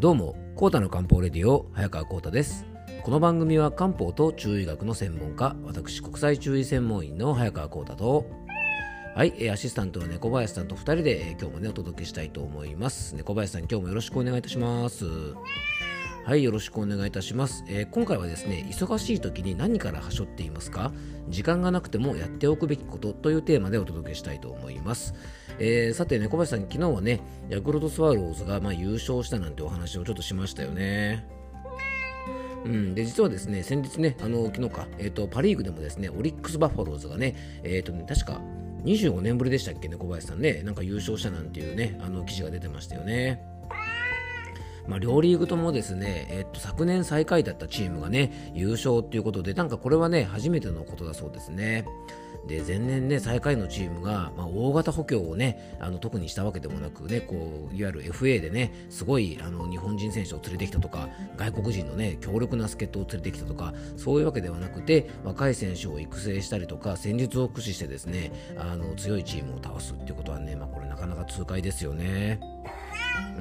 どうも、コータの漢方レディオ、早川コータです。この番組は漢方と中医学の専門家、私、国際中医専門員の早川コータと、はい、アシスタントの猫林さんと2人で今日もね、お届けしたいと思います。猫林さん、今日もよろしくお願いいたします。はい、よろしくお願いいたします、えー、今回はですね、忙しい時に何からはしょっていますか？時間がなくてもやっておくべきことというテーマでお届けしたいと思います。えー、さて、猫林さん、昨日はね、ヤクルトスワローズがま優勝したなんてお話をちょっとしましたよね。うん、で実はですね、先日ね、あの昨日か、えーと、パ・リーグでもですね、オリックス・バファローズがね、えーとね確か25年ぶりでしたっけね、小林さんね、なんか優勝したなんていうね、あの記事が出てましたよね。まあ、両リーグともですね、えっと、昨年最下位だったチームがね、優勝っていうことで、なんかこれはね、初めてのことだそうですね。で前年ね最下位のチームが、まあ、大型補強をねあの特にしたわけでもなくねこういわゆる FA でねすごいあの日本人選手を連れてきたとか外国人のね強力な助っ人を連れてきたとかそういうわけではなくて若い選手を育成したりとか戦術を駆使してですねあの強いチームを倒すっていうことはね、まあ、これなかなか痛快ですよね。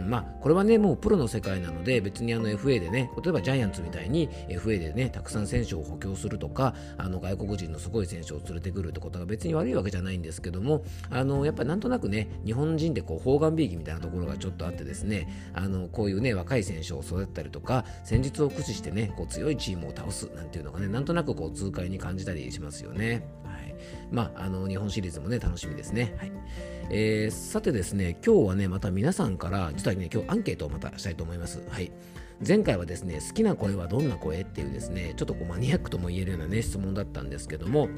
まあ、これはね、もうプロの世界なので、別にあの FA でね、例えばジャイアンツみたいに FA でね、たくさん選手を補強するとか、あの外国人のすごい選手を連れてくるってことが別に悪いわけじゃないんですけども、あのやっぱりなんとなくね、日本人でこう方眼美意みたいなところがちょっとあってですね、あのこういうね、若い選手を育てたりとか、戦術を駆使してね、こう強いチームを倒すなんていうのがね、なんとなくこう痛快に感じたりしますよね。はい、まあ、あの日本シリーズもね、楽しみですね。はいえー、さてですね、今日はね、また皆さんから、実はね、今日アンケートをまたしたいと思います。はい。前回はですね、好きな声はどんな声？っていうですね、ちょっとこうマニアックとも言えるようなね、質問だったんですけども、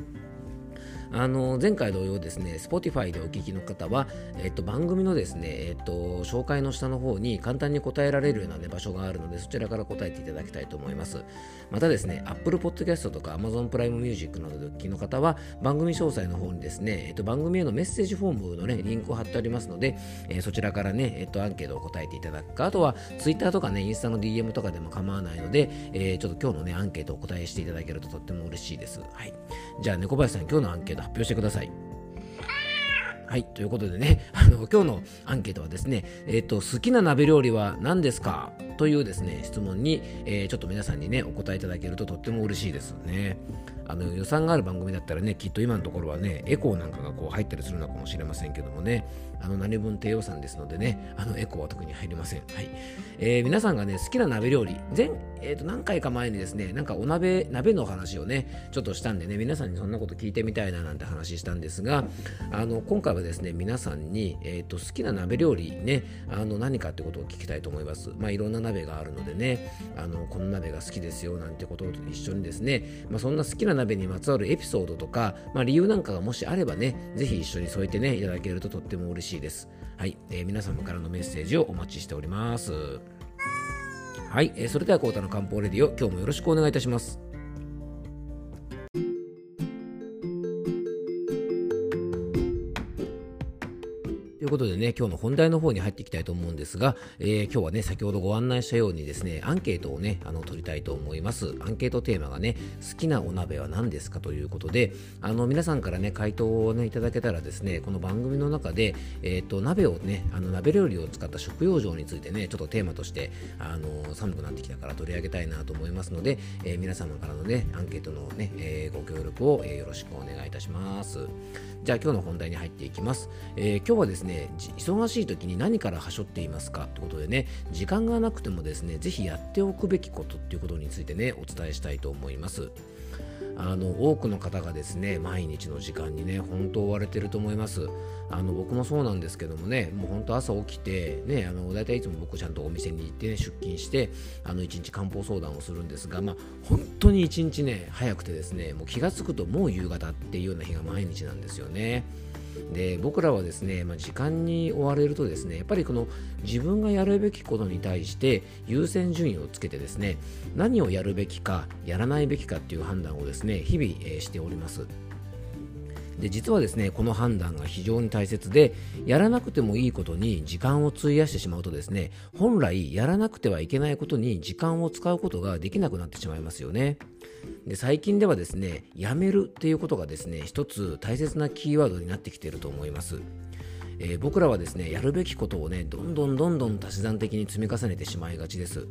あの前回同様ですね、Spotify でお聞きの方は、えっと、番組のですね、えっと、紹介の下の方に簡単に答えられるような、ね、場所があるので、そちらから答えていただきたいと思います。またですね、Apple Podcast とか Amazon プライムミュージックなどでお聞きの方は、番組詳細の方にですね、えっと、番組へのメッセージフォームの、ね、リンクを貼っておりますので、えー、そちらからね、えっと、アンケートを答えていただくか、あとは Twitter とかね、インスタの DM とかでも構わないので、えー、ちょっと今日のね、アンケートをお答えしていただけるととっても嬉しいです。はい。じゃあ、猫林さん、今日のアンケート発表してください。はい。ということでね、あの、今日のアンケートはですね、えっ、ー、と、好きな鍋料理は何ですか？というですね、質問に、えー、ちょっと皆さんにね、お答えいただけるととっても嬉しいですね。あの、予算がある番組だったらね、きっと今のところはね、エコーなんかがこう入ったりするのかもしれませんけどもね、あの、何分低予算ですのでね、あの、エコーは特に入りません。はい。えー、皆さんがね、好きな鍋料理、前、えっ、ー、と、何回か前にですね、なんかお鍋、鍋の話をね、ちょっとしたんでね、皆さんにそんなこと聞いてみたいななんて話したんですが、あの、今回はですね、皆さんに、えっ、と、好きな鍋料理ね、あの、何かってことを聞きたいと思います。まあ、いろんな鍋があるのでね、あの、この鍋が好きですよ、なんてことと一緒にですね、まあ、そんな好きな鍋にまつわるエピソードとか、まあ、理由なんかがもしあればね、ぜひ一緒に添えてね、いただけるととっても嬉しいです。はい、えー、皆様からのメッセージをお待ちしております。はい、えー、それではコータの漢方レディオ、今日もよろしくお願いいたします。ことでね、今日の本題の方に入っていきたいと思うんですが、えー、今日はね、先ほどご案内したようにですね、アンケートをね、あの、取りたいと思います。アンケートテーマがね、好きなお鍋は何ですかということで、あの、皆さんからね、回答をね、いただけたらですね、この番組の中で、えっ、ー、と、鍋をね、あの、鍋料理を使った食用場についてね、ちょっとテーマとして、あの、寒くなってきたから取り上げたいなと思いますので、えー、皆様からのね、アンケートのね、えご協力を、えよろしくお願いいたします。じゃあ今日の本題に入っていきます。え今日はですね、忙しい時に何からはしょっていますかってことでね、時間がなくてもですね、ぜひやっておくべきことっていうことについてね、お伝えしたいと思います。あの多くの方がですね毎日の時間にね本当追われてると思いますあの僕もそうなんですけどもねもう本当朝起きてねあの大体いつも僕ちゃんとお店に行って、ね、出勤してあの1日漢方相談をするんですがまあ本当に1日ね早くてですねもう気が付くともう夕方っていうような日が毎日なんですよね。で僕らはですね、まあ、時間に追われるとですねやっぱりこの自分がやるべきことに対して優先順位をつけてですね何をやるべきかやらないべきかっていう判断をですねね日々、え、しております。で実はですねこの判断が非常に大切でやらなくてもいいことに時間を費やしてしまうとですね本来やらなくてはいけないことに時間を使うことができなくなってしまいますよね。で最近ではですねやめるっていうことがですね一つ大切なキーワードになってきていると思います。えー、僕らはですねやるべきことをねどんどんどんどん足し算的に積み重ねてしまいがちです、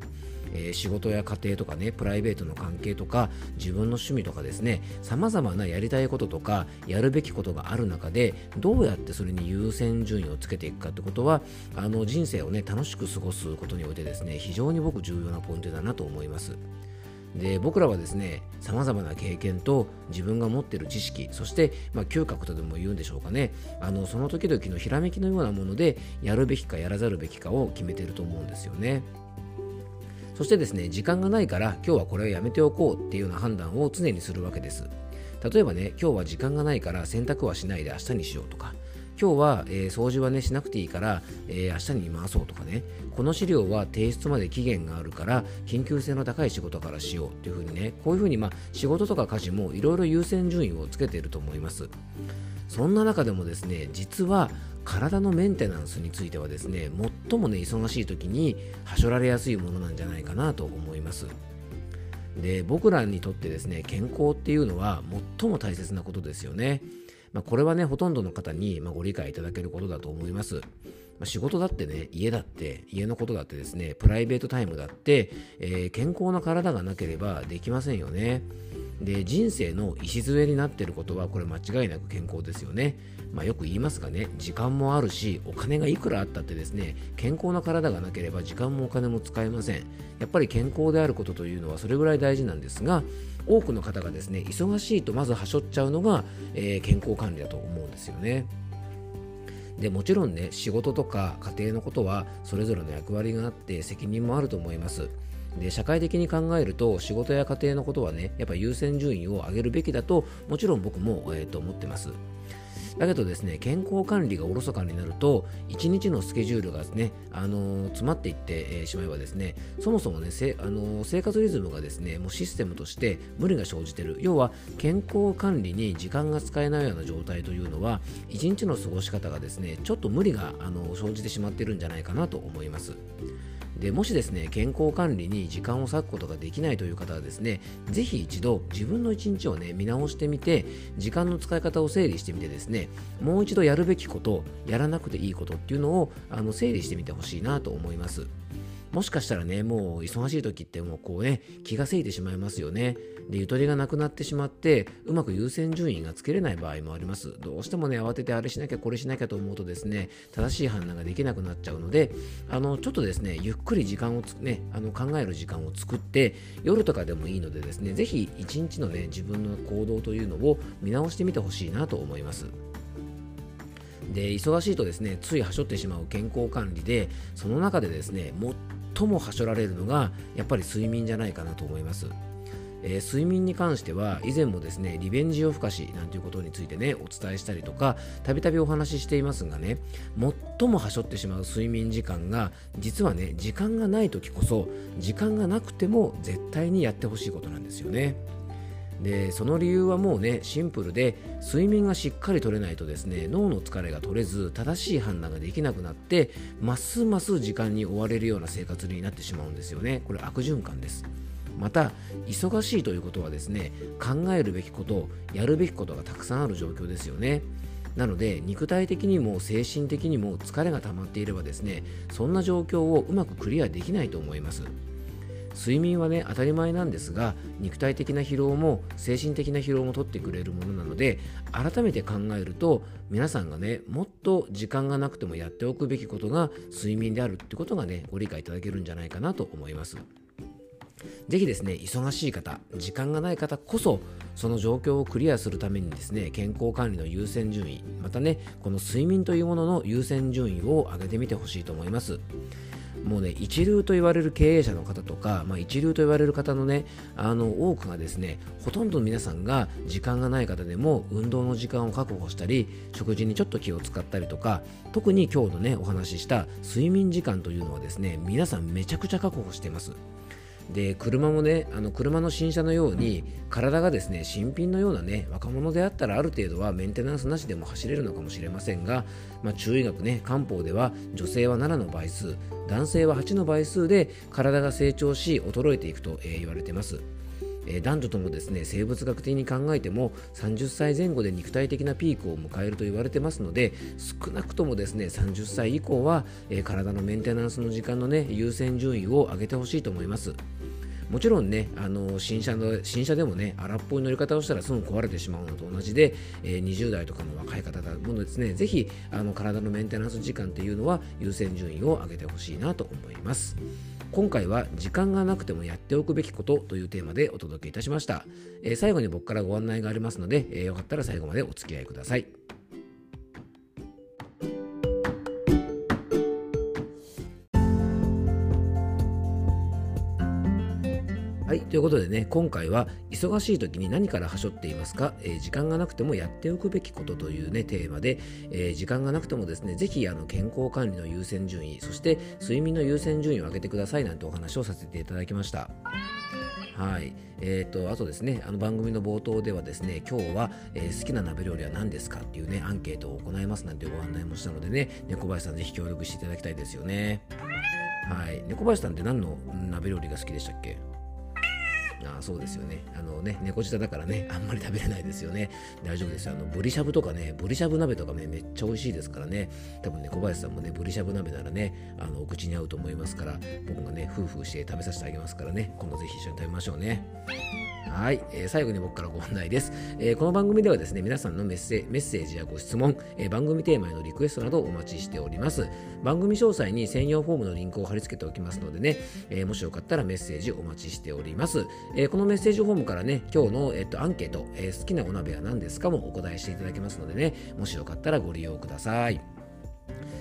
えー、仕事や家庭とかねプライベートの関係とか自分の趣味とかですねさまざまなやりたいこととかやるべきことがある中でどうやってそれに優先順位をつけていくかってことはあの人生をね楽しく過ごすことにおいてですね非常に僕重要なポイントだなと思います。で僕らはですねさまざまな経験と自分が持っている知識そして、まあ、嗅覚とでも言うんでしょうかねあのその時々のひらめきのようなものでやるべきかやらざるべきかを決めていると思うんですよね。そしてですね時間がないから今日はこれをやめておこうっていうような判断を常にするわけです。例えばね今日は時間がないから洗濯はしないで明日にしようとか今日は、えー、掃除はねしなくていいから、えー、明日に回そうとかね。この資料は提出まで期限があるから緊急性の高い仕事からしようっていうふうにね。こういうふうに、まあ、仕事とか家事もいろいろ優先順位をつけていると思います。そんな中でもですね実は体のメンテナンスについてはですね最もね忙しい時にはしょられやすいものなんじゃないかなと思います。で僕らにとってですね健康っていうのは最も大切なことですよね。まあ、これはね、ほとんどの方に、まご理解いただけることだと思います。まあ、仕事だってね、家だって、家のことだってですね、プライベートタイムだって、えー、健康な体がなければできませんよね。で、人生の礎になっていることは、これ間違いなく健康ですよね。まあ、よく言いますがね、時間もあるし、お金がいくらあったってですね、健康な体がなければ時間もお金も使えません。やっぱり健康であることというのはそれぐらい大事なんですが、多くの方がですね忙しいとまずはしょっちゃうのが、えー、健康管理だと思うんですよね。でもちろんね仕事とか家庭のことはそれぞれの役割があって責任もあると思います。で社会的に考えると仕事や家庭のことはねやっぱ優先順位を上げるべきだともちろん僕も、えー、と思ってます。だけどですね、健康管理がおろそかになると、1日のスケジュールがですね、あのー、詰まっていって、しまえばですね、そもそもね、せあのー、生活リズムがですね、もうシステムとして無理が生じている。要は、健康管理に時間が使えないような状態というのは、1日の過ごし方がですね、ちょっと無理があの生じてしまっているんじゃないかなと思います。でもしですね健康管理に時間を割くことができないという方はですねぜひ一度自分の一日をね見直してみて時間の使い方を整理してみてですねもう一度やるべきことやらなくていいことっていうのをあの整理してみてほしいなと思います。もしかしたらねもう忙しい時ってもうこうね気がせいてしまいますよね。でゆとりがなくなってしまってうまく優先順位がつけれない場合もあります。どうしてもね慌ててあれしなきゃこれしなきゃと思うとですね正しい判断ができなくなっちゃうのであのちょっとですねゆっくり時間をねあの考える時間を作って夜とかでもいいのでですねぜひ一日のね自分の行動というのを見直してみてほしいなと思います。で忙しいとですねついはしょってしまう健康管理でその中でですね最もはしょられるのがやっぱり睡眠じゃないかなと思いますえー、睡眠に関しては以前もですねリベンジ夜更かしなんていうことについてねお伝えしたりとかたびたびお話ししていますがね最もはしょってしまう睡眠時間が実はね時間がない時こそ時間がなくても絶対にやってほしいことなんですよね。でその理由はもうねシンプルで睡眠がしっかり取れないとですね脳の疲れが取れず正しい判断ができなくなってますます時間に追われるような生活になってしまうんですよね。これ悪循環です。また忙しいということはですね考えるべきことやるべきことがたくさんある状況ですよね。なので肉体的にも精神的にも疲れが溜まっていればですねそんな状況をうまくクリアできないと思います。睡眠はね当たり前なんですが肉体的な疲労も精神的な疲労も取ってくれるものなので改めて考えると皆さんがねもっと時間がなくてもやっておくべきことが睡眠であるってことがねご理解いただけるんじゃないかなと思います。ぜひですね、忙しい方、時間がない方こそ、その状況をクリアするためにですね、健康管理の優先順位、またね、この睡眠というものの優先順位を上げてみてほしいと思います。もうね、一流と言われる経営者の方とか、まあ、一流と言われる方のね、あの多くがですね、ほとんどの皆さんが時間がない方でも運動の時間を確保したり、食事にちょっと気を使ったりとか、特に今日のね、お話しした睡眠時間というのはですね、皆さんめちゃくちゃ確保しています。で車もねあの車の新車のように体がですね新品のようなね若者であったらある程度はメンテナンスなしでも走れるのかもしれませんが、まあ、中医学ね漢方では女性は7の倍数男性は8の倍数で体が成長し衰えていくと、えー、言われています。えー、男女ともですね生物学的に考えても30歳前後で肉体的なピークを迎えると言われてますので少なくともですね30歳以降は、えー、体のメンテナンスの時間のね優先順位を上げてほしいと思います。もちろんねあの新車の新車でもね荒っぽい乗り方をしたらすぐ壊れてしまうのと同じで、えー、20代とかの若い方もですねぜひあの体のメンテナンス時間っていうのは優先順位を上げてほしいなと思います。今回は時間がなくてもやっておくべきことというテーマでお届けいたしました、えー、最後に僕からご案内がありますので、えー、よかったら最後までお付き合いください。はい、ということでね、今回は忙しい時に何からはしょっていますか、えー、時間がなくてもやっておくべきことというね、テーマで、えー、時間がなくてもですね、ぜひあの健康管理の優先順位、そして睡眠の優先順位を上げてくださいなんてお話をさせていただきました。はい。え、ー、と、あとですね、あの番組の冒頭ではですね、今日は、えー、好きな鍋料理は何ですかっていうね、アンケートを行いますなんてご案内もしたのでね、猫林さんぜひ協力していただきたいですよね。はい。猫林さんって何の鍋料理が好きでしたっけ？あそうですよね。あのね、猫舌だからね、あんまり食べれないですよね。大丈夫ですよ。あの、ブリしゃぶとかね、ブリしゃぶ鍋とかね、めっちゃ美味しいですからね。多分ね、小林さんもね、ブリしゃぶ鍋ならね、あの、お口に合うと思いますから、僕がね、夫婦して食べさせてあげますからね、今度ぜひ一緒に食べましょうね。はい、えー、最後に僕からご案内です、えー、この番組ではですね、皆さんのメッセメッセージやご質問、えー、番組テーマへのリクエストなどお待ちしております。番組詳細に専用フォームのリンクを貼り付けておきますのでね、えもしよかったらメッセージお待ちしております。えこのメッセージフォームからね、今日の、えっとアンケート、え好きなお鍋は何ですかもお答えしていただけますのでね、もしよかったらご利用ください。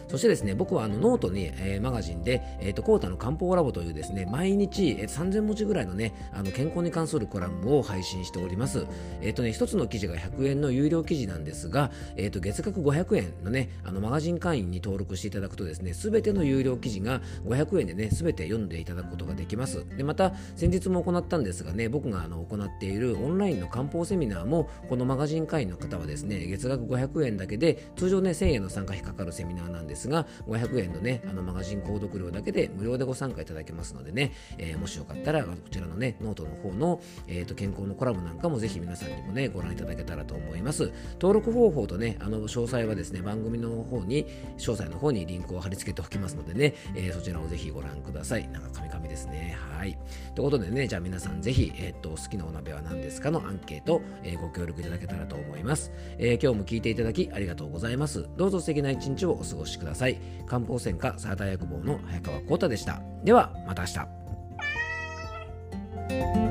そしてですね、僕はあのノートに、えー、マガジンで、えっ、ー、と、コータの漢方ラボというですね、毎日、えー、3000文字ぐらいのね、あの健康に関するコラムを配信しております。えっ、ー、とね、一つの記事が100円の有料記事なんですが、えっ、と、月額500円のね、あのマガジン会員に登録していただくとですね、すべての有料記事が500円でね、すべて読んでいただくことができます。で、また、先日も行ったんですがね、僕があの行っているオンラインの漢方セミナーも、このマガジン会員の方はですね、月額500円だけで、通常ね、1000円の参加費かかるセミナーなんですが、500 500円のね、あのマガジン購読料だけで無料でご参加いただけますのでね、えー、もしよかったら、こちらのね、ノートの方の、えーと、健康のコラムなんかもぜひ皆さんにもね、ご覧いただけたらと思います。登録方法とね、あの詳細はですね、番組の方に、詳細の方にリンクを貼り付けておきますのでね、えー、そちらをぜひご覧ください。なんかカミカミですね。はい。ということでね、じゃあ皆さんぜひ、えっ、ー、と、好きなお鍋は何ですかのアンケート、えー、ご協力いただけたらと思います、え、今日も聞いていただきありがとうございます。どうぞ素敵な一日をお過ごしくださいください。漢方専科サーター薬房の早川浩太でした。ではまた明日。